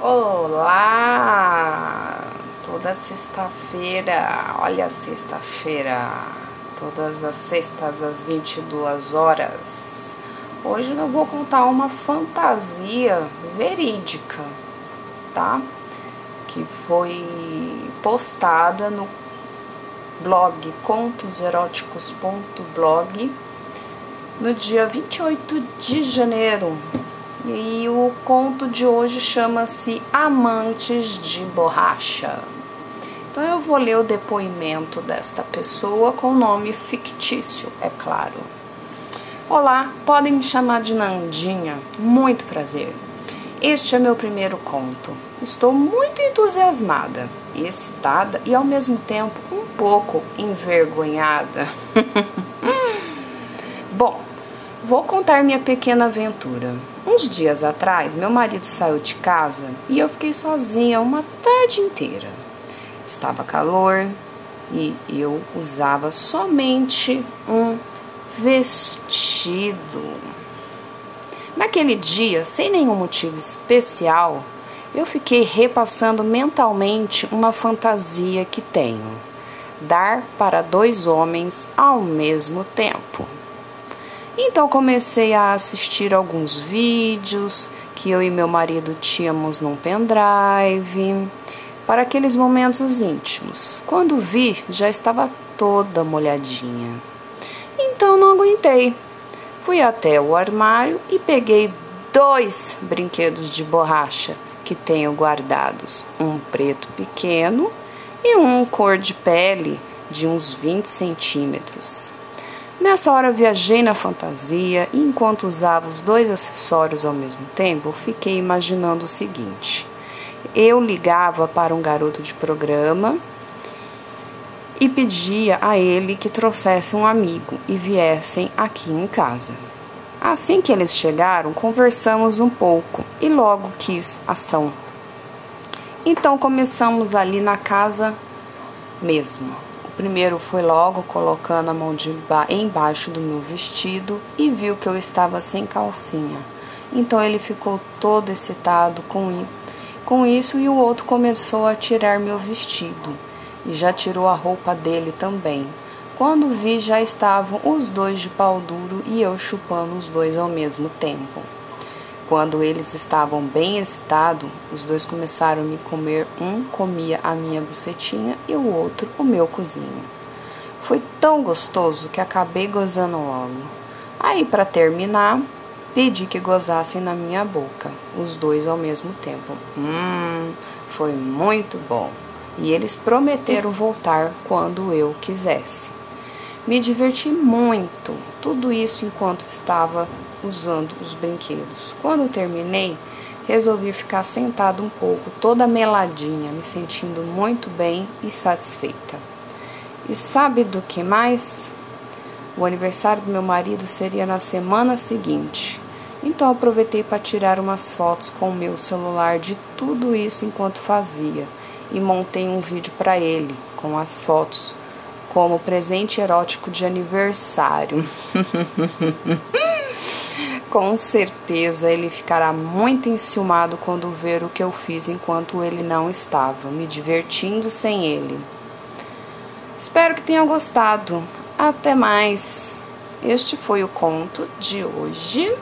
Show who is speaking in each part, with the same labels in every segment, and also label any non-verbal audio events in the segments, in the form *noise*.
Speaker 1: Olá! Toda sexta-feira, olha sexta-feira, todas as sextas às 22 horas. Hoje eu vou contar uma fantasia verídica, tá? Que foi postada no blog contoseróticos.blog no dia 28 de janeiro e o conto de hoje chama-se Amantes de Borracha. Então eu vou ler o depoimento desta pessoa com nome fictício, é claro. Olá, podem me chamar de Nandinha, muito prazer. Este é meu primeiro conto. Estou muito entusiasmada, excitada e ao mesmo tempo um pouco envergonhada. *laughs* Bom, vou contar minha pequena aventura. Uns dias atrás, meu marido saiu de casa e eu fiquei sozinha uma tarde inteira. Estava calor e eu usava somente um vestido. Naquele dia, sem nenhum motivo especial, eu fiquei repassando mentalmente uma fantasia que tenho: dar para dois homens ao mesmo tempo. Então comecei a assistir alguns vídeos que eu e meu marido tínhamos num pendrive para aqueles momentos íntimos. Quando vi, já estava toda molhadinha. Então não aguentei. Fui até o armário e peguei dois brinquedos de borracha que tenho guardados, um preto pequeno e um cor de pele de uns 20 centímetros. Nessa hora viajei na fantasia e enquanto usava os dois acessórios ao mesmo tempo, fiquei imaginando o seguinte: eu ligava para um garoto de programa e pedia a ele que trouxesse um amigo e viessem aqui em casa. Assim que eles chegaram, conversamos um pouco e logo quis ação. Então começamos ali na casa mesmo primeiro foi logo colocando a mão de embaixo do meu vestido e viu que eu estava sem calcinha. Então ele ficou todo excitado com, com isso e o outro começou a tirar meu vestido e já tirou a roupa dele também. Quando vi, já estavam os dois de pau duro e eu chupando os dois ao mesmo tempo. Quando eles estavam bem excitados, os dois começaram a me comer. Um comia a minha bucetinha e o outro o meu cozinho. Foi tão gostoso que acabei gozando logo. Aí, para terminar, pedi que gozassem na minha boca, os dois ao mesmo tempo. Hum, foi muito bom. E eles prometeram voltar quando eu quisesse. Me diverti muito, tudo isso enquanto estava usando os brinquedos. Quando terminei, resolvi ficar sentado um pouco, toda meladinha, me sentindo muito bem e satisfeita. E sabe do que mais? O aniversário do meu marido seria na semana seguinte. Então aproveitei para tirar umas fotos com o meu celular de tudo isso enquanto fazia e montei um vídeo para ele com as fotos como presente erótico de aniversário. *laughs* Com certeza ele ficará muito enciumado quando ver o que eu fiz enquanto ele não estava, me divertindo sem ele. Espero que tenham gostado. Até mais. Este foi o conto de hoje.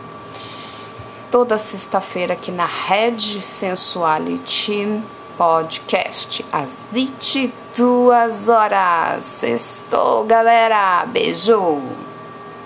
Speaker 1: Toda sexta-feira aqui na Red Sensuality Podcast, às 22 horas. Estou, galera. Beijo.